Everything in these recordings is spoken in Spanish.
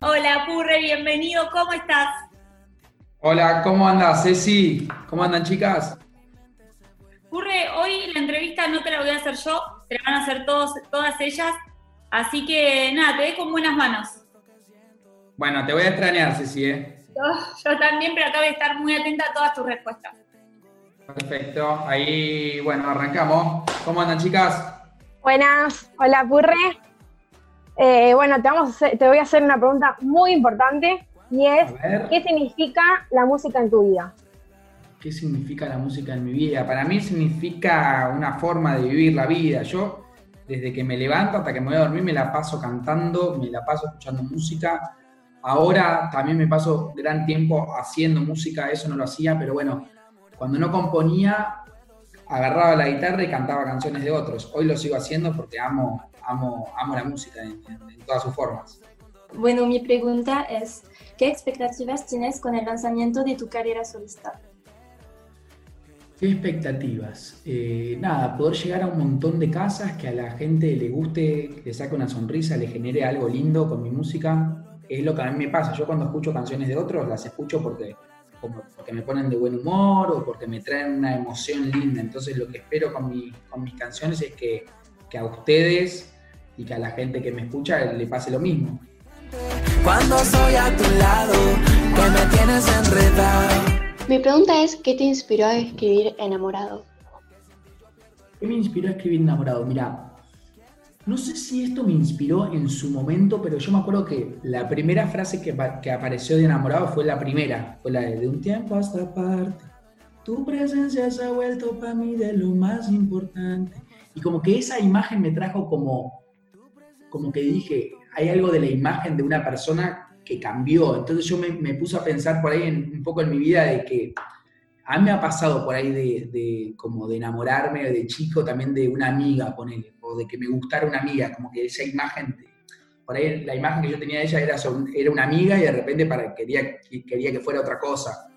Hola, Purre, bienvenido, ¿cómo estás? Hola, ¿cómo andas, Ceci? ¿Cómo andan, chicas? Purre, hoy la entrevista no te la voy a hacer yo, te la van a hacer todos, todas ellas, así que nada, te dejo con buenas manos. Bueno, te voy a extrañar, Ceci, ¿eh? Yo, yo también, pero acabo de estar muy atenta a todas tus respuestas. Perfecto, ahí, bueno, arrancamos. ¿Cómo andan, chicas? Buenas, hola Purre. Eh, bueno, te, vamos a hacer- te voy a hacer una pregunta muy importante y es. ¿qué significa la música en tu vida? ¿Qué significa la música en mi vida? Para mí significa una forma de vivir la vida. Yo, desde que me levanto hasta que me voy a dormir, me la paso cantando, me la paso escuchando música. Ahora también me paso gran tiempo haciendo música, eso no lo hacía, pero bueno, cuando no componía, agarraba la guitarra y cantaba canciones de otros. Hoy lo sigo haciendo porque amo, amo, amo la música en- en- en todas sus formas. Bueno, mi pregunta es, ¿qué expectativas tienes con el lanzamiento de tu carrera solista? ¿Qué expectativas? Eh, nada, poder llegar a un montón de casas, que a la gente le guste, le saque una sonrisa, le genere algo lindo con mi música. Es lo que a mí me pasa. Yo cuando escucho canciones de otros, las escucho porque, como- porque me ponen de buen humor o porque me traen una emoción linda. Entonces lo que espero con, mi- con mis canciones es que, que a ustedes y que a la gente que me escucha le pase lo mismo. Cuando soy a tu lado, que me tienes enredado. Mi pregunta es, ¿qué te inspiró a escribir Enamorado? ¿Qué me inspiró a escribir Enamorado? Mira, no sé si esto me inspiró en su momento, pero yo me acuerdo que la primera frase que, que apareció de Enamorado fue la primera, fue la de, de un tiempo hasta aparte. Tu presencia se ha vuelto para mí de lo más importante. Y como que esa imagen me trajo como, como que dije, hay algo de la imagen de una persona que cambió. Entonces yo me, me puse a pensar por ahí en- un poco en mi vida de que a mí me ha pasado por ahí de, de como de enamorarme de chico también de una amiga, ponele, de que me gustara una amiga, como que esa imagen, por ahí la imagen que yo tenía de ella era, era una amiga y de repente para, quería, quería que fuera otra cosa.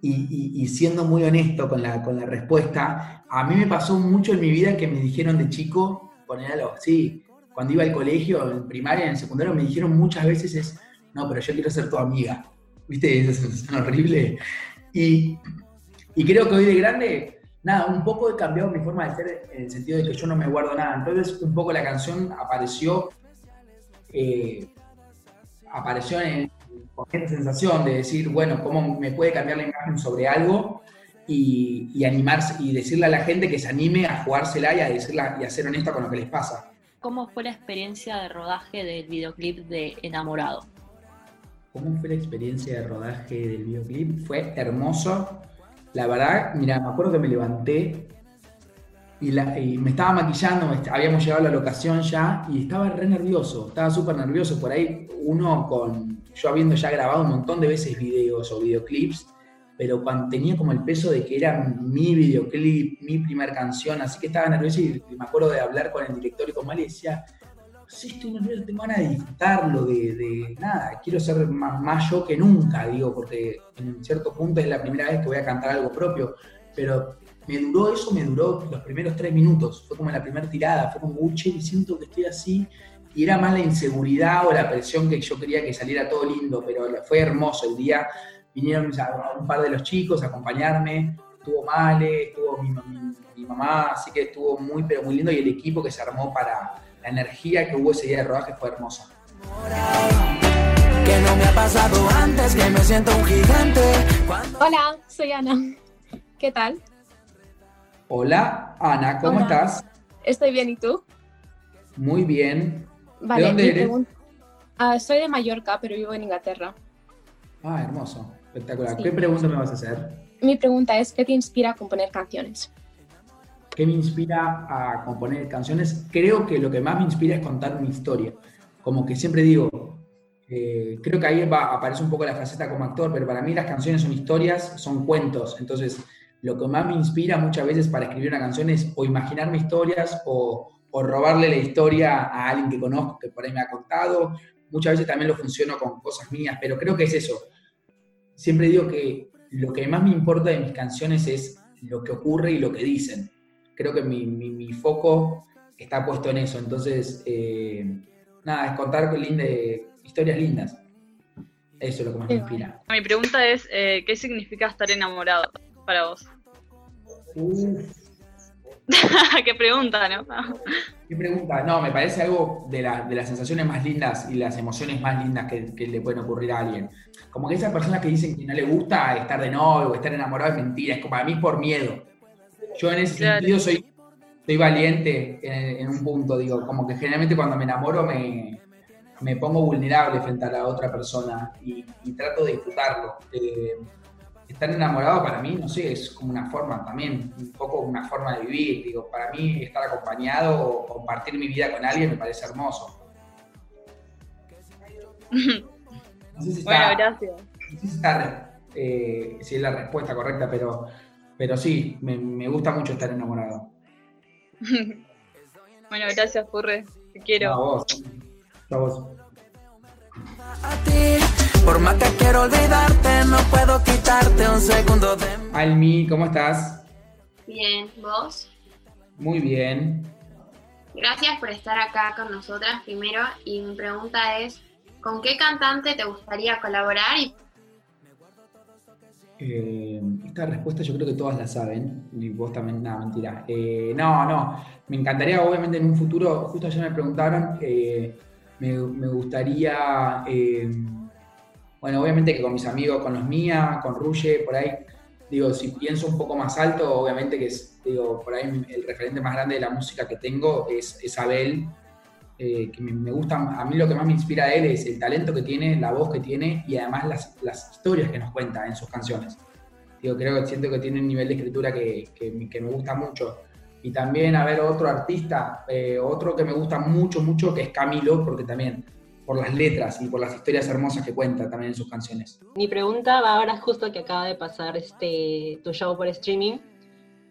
Y, y- y siendo muy honesto con la, con la respuesta, a mí me pasó mucho en mi vida que me dijeron de chico, ponelo, sí, cuando iba al colegio, en primaria, en secundario, me dijeron muchas veces es, no, pero yo quiero ser tu amiga. ¿Viste? Esa sensación horrible. Y, y creo que hoy de grande, nada, un poco he cambiado mi forma de ser en el sentido de que yo no me guardo nada. Entonces, un poco la canción apareció, eh, apareció en, con esta sensación de decir, bueno, cómo me puede cambiar la imagen sobre algo y, y animarse y decirle a la gente que se anime a jugársela y a decirla y a ser honesta con lo que les pasa. ¿Cómo fue la experiencia de rodaje del videoclip de Enamorado? ¿Cómo fue la experiencia de rodaje del videoclip? Fue hermoso. La verdad, mira, me acuerdo que me levanté y, la- y me estaba maquillando, habíamos llegado a la locación ya y estaba re nervioso, estaba súper nervioso. Por ahí uno con, yo habiendo ya grabado un montón de veces videos o videoclips, pero cuando tenía como el peso de que era mi videoclip, mi primer canción, así que estaba nervioso y, me acuerdo de hablar con el director y con él y decía, sí, estoy nervioso, tengo ganas de disfrutarlo, de, de nada, quiero ser más, yo que nunca, digo, porque en cierto punto es la primera vez que voy a cantar algo propio, pero me duró eso, me duró los primeros tres minutos, fue como la primera tirada, fue como, uche, y siento que estoy así, y era más la inseguridad o la presión que yo quería que saliera todo lindo, pero fue hermoso el día, vinieron un par de los chicos a acompañarme, estuvo Male, estuvo mi, mi- mi mamá, así que estuvo muy, pero muy lindo, y el equipo que se armó para la energía que hubo ese día de rodaje fue hermosa. Que no me ha pasado antes, que me siento un gigante. Cuando Hola, soy Ana. ¿Qué tal? Hola, Ana, ¿cómo Hola. estás? Estoy bien, ¿y tú? Muy bien. Vale, dónde mi eres? Ah, soy de Mallorca, pero vivo en Inglaterra. Ah, hermoso, espectacular. Sí. ¿Qué pregunta me vas a hacer? Mi pregunta es, ¿qué te inspira a componer canciones? ¿Qué me inspira a componer canciones? Creo que lo que más me inspira es contar una historia. Como que siempre digo, eh, creo que ahí va, aparece un poco la faceta como actor, pero para mí las canciones son historias, son cuentos. Entonces, lo que más me inspira muchas veces para escribir una canción es o imaginarme historias o, o robarle la historia a alguien que conozco, que por ahí me ha contado. Muchas veces también lo funciono con cosas mías, pero creo que es eso. Siempre digo que lo que más me importa de mis canciones es lo que ocurre y lo que dicen. Creo que mi, mi- mi foco está puesto en eso. Entonces, eh, nada, es contar linda historias lindas. Eso es lo que más me inspira. Mi pregunta es, eh, ¿qué significa estar enamorado para vos? ¿Qué pregunta, no? qué pregunta. No, me parece algo de, la- de las sensaciones más lindas y las emociones más lindas que, que le pueden ocurrir a alguien. Como que esas personas que dicen que no le gusta estar de novio o estar enamorado es mentira, es como para mí por miedo. Yo en ese Claro. sentido soy, soy valiente en, en un punto, digo, como que generalmente cuando me enamoro me, me pongo vulnerable frente a la otra persona y, y trato de disfrutarlo. Eh, estar enamorado para mí, no sé, es como una forma también, un poco una forma de vivir. Digo, para mí estar acompañado o compartir mi vida con alguien me parece hermoso. No sé si bueno, está, gracias. no sé si, está, eh, si es la respuesta correcta, pero, pero sí, me, me gusta mucho estar enamorado. bueno, gracias, Purre. Te quiero. A vos. A vos. A ti, por más que quiero olvidarte, no puedo quitarte un segundo de. Almi, ¿cómo estás? Bien, ¿vos? Muy bien. Gracias por estar acá con nosotras primero y mi pregunta es, ¿con qué cantante te gustaría colaborar? Y Eh, esta respuesta yo creo que todas la saben, y vos también, nada, mentira. Eh, no, no, me encantaría, obviamente, en un futuro, justo ayer me preguntaron, eh, me, me gustaría, eh, bueno, obviamente que con mis amigos, con los Mía, con Ruye, por ahí, digo, si pienso un poco más alto, obviamente que es, digo, por ahí el referente más grande de la música que tengo es, es Abel, eh, que me, me gusta, a mí lo que más me inspira de él es el talento que tiene, la voz que tiene y además las, las historias que nos cuenta en sus canciones. Digo, creo que siento que tiene un nivel de escritura que, que que me gusta mucho. Y también, a ver, otro artista, eh, otro que me gusta mucho, mucho, que es Camilo, porque también por las letras y por las historias hermosas que cuenta también en sus canciones. Mi pregunta va ahora justo que acaba de pasar este, tu show por streaming,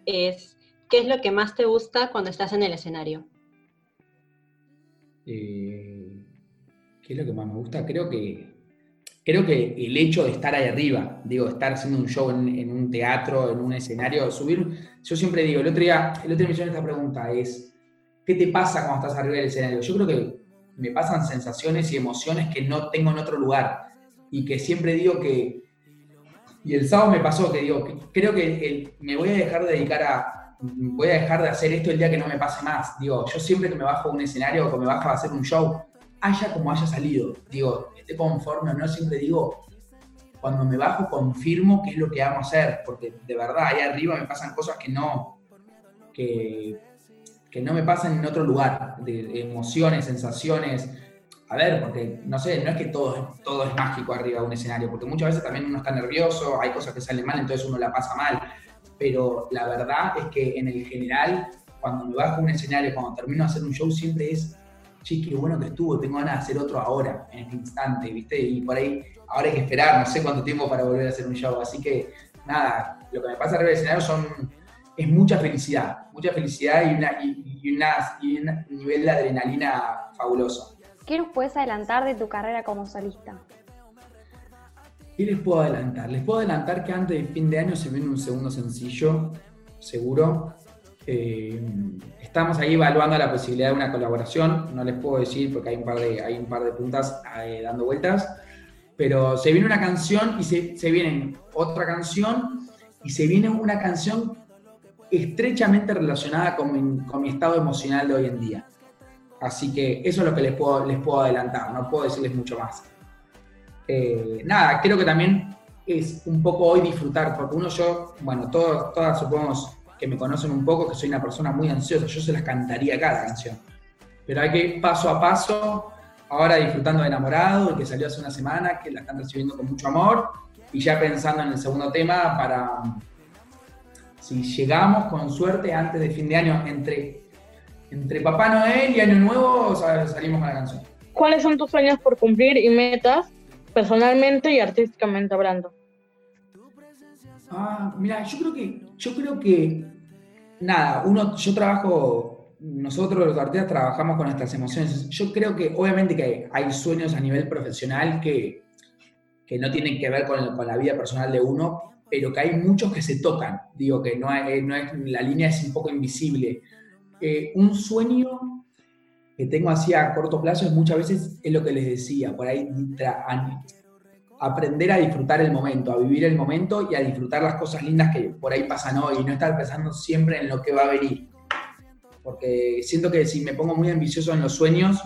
es ¿qué es lo que más te gusta cuando estás en el escenario? Eh, ¿Qué es lo que más me gusta? Creo que, creo que el hecho de estar ahí arriba, digo, estar haciendo un show en, un teatro, en un escenario, subir, yo siempre digo, el otro día, el otro día me hicieron esta pregunta, es, ¿qué te pasa cuando estás arriba del escenario? Yo creo que me pasan sensaciones y emociones que no tengo en otro lugar y que siempre digo que, y el sábado me pasó que digo, creo que me voy a dejar de dedicar a, voy a dejar de hacer esto el día que no me pase más. Digo, yo siempre que me bajo a un escenario o que me bajo a hacer un show, haya como haya salido, digo, esté conforme o no, siempre digo, cuando me bajo confirmo qué es lo que amo hacer, porque de verdad ahí arriba me pasan cosas que no, que, que no me pasan en otro lugar, de, emociones, sensaciones. A ver, porque no sé, no es que todo, todo es mágico arriba de un escenario, porque muchas veces también uno está nervioso, hay cosas que salen mal, entonces uno la pasa mal. Pero la verdad es que en el general, cuando me bajo un escenario, cuando termino de hacer un show, siempre es, che, qué bueno que estuvo, tengo ganas de hacer otro ahora, en este instante, ¿viste? Y por ahí, ahora hay que esperar, no sé cuánto tiempo para volver a hacer un show. Así que, nada, lo que me pasa arriba del escenario son, es mucha felicidad, mucha felicidad y, una, y una- y un nivel de adrenalina fabuloso. ¿Qué nos puedes adelantar de tu carrera como solista? ¿Qué les puedo adelantar? Les puedo adelantar que antes de fin de año se viene un segundo sencillo, seguro. Eh, estamos ahí evaluando la posibilidad de una colaboración. No les puedo decir porque hay un par de, hay un par de puntas eh, dando vueltas. Pero se viene una canción y se, se viene otra canción y se viene una canción estrechamente relacionada con mi, con mi estado emocional de hoy en día. Así que eso es lo que les puedo, les puedo adelantar, no puedo decirles mucho más. Eh, nada, creo que también es un poco hoy disfrutar, porque uno yo, bueno, todos, todas supongo que me conocen un poco, que soy una persona muy ansiosa, yo se las cantaría cada canción. Pero hay que ir paso a paso, ahora disfrutando de Enamorado, el que salió hace una semana, que la están recibiendo con mucho amor, y ya pensando en el segundo tema para, si llegamos con suerte antes de fin de año, entre, entre Papá Noel y Año Nuevo, sal- salimos con la canción. ¿Cuáles son tus sueños por cumplir y metas personalmente y artísticamente hablando? Ah, mira, yo creo que, yo creo que, nada, uno, yo trabajo, nosotros los artistas trabajamos con nuestras emociones. Yo creo que, obviamente que hay, sueños a nivel profesional que, que no tienen que ver con, con la vida personal de uno, pero que hay muchos que se tocan. Digo que no, hay- no es, la línea es un poco invisible. Eh, un sueño, que tengo así a corto plazo es muchas veces, es lo que les decía, por ahí a- aprender a disfrutar el momento, a vivir el momento y a disfrutar las cosas lindas que por ahí pasan hoy y no estar pensando siempre en lo que va a venir. Porque siento que si me pongo muy ambicioso en los sueños,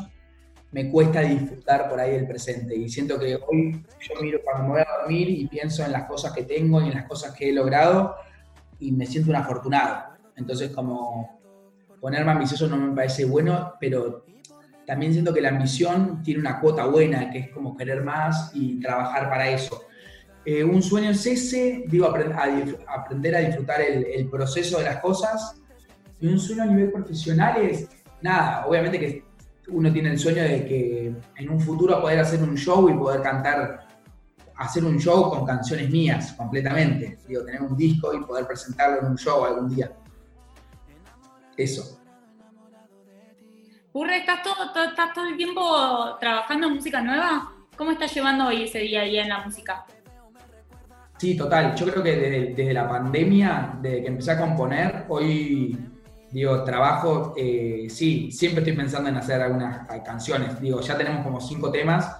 me cuesta disfrutar por ahí el presente. Y siento que hoy yo miro cuando me voy a dormir y pienso en las cosas que tengo y en las cosas que he logrado y me siento un afortunado. Entonces, como ponerme ambicioso no me parece bueno, pero también siento que la ambición tiene una cuota buena, que es como querer más y trabajar para eso. Eh, un sueño es ese, digo, aprend- a aprender a disfrutar el, el proceso de las cosas. Y un sueño a nivel profesional es, nada, obviamente que uno tiene el sueño de que en un futuro poder hacer un show y poder cantar, hacer un show con canciones mías completamente. Digo, tener un disco y poder presentarlo en un show algún día. Eso. Purre, ¿estás todo, todo- estás todo el tiempo trabajando en música nueva? ¿Cómo estás llevando hoy ese día a día en la música? Sí, total. Yo creo que desde, desde la pandemia, desde que empecé a componer, hoy, digo, trabajo, eh, sí, siempre estoy pensando en hacer algunas eh, canciones. Digo, ya tenemos como cinco temas,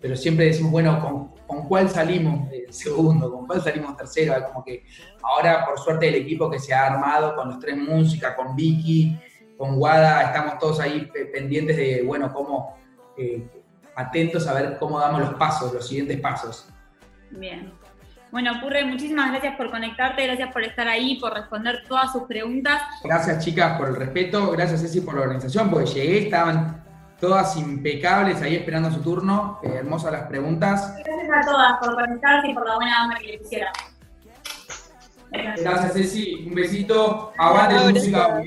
pero siempre decimos, bueno, ¿con, con cuál salimos segundo? ¿Con cuál salimos tercero? Como que ahora, por suerte, el equipo que se ha armado con los tres músicas, con Vicky, con Guada, estamos todos ahí pe- pendientes de, bueno, cómo, eh, atentos a ver cómo damos los pasos, los siguientes pasos. Bien. Bueno, Purre, muchísimas gracias por conectarte, gracias por estar ahí, por responder todas sus preguntas. Gracias chicas por el respeto, gracias Ceci por la organización, porque llegué, estaban todas impecables ahí esperando su turno, eh, hermosas las preguntas. Gracias a todas por conectarse y por la buena onda que le pusieron. Gracias Ceci, un besito, aguante la música.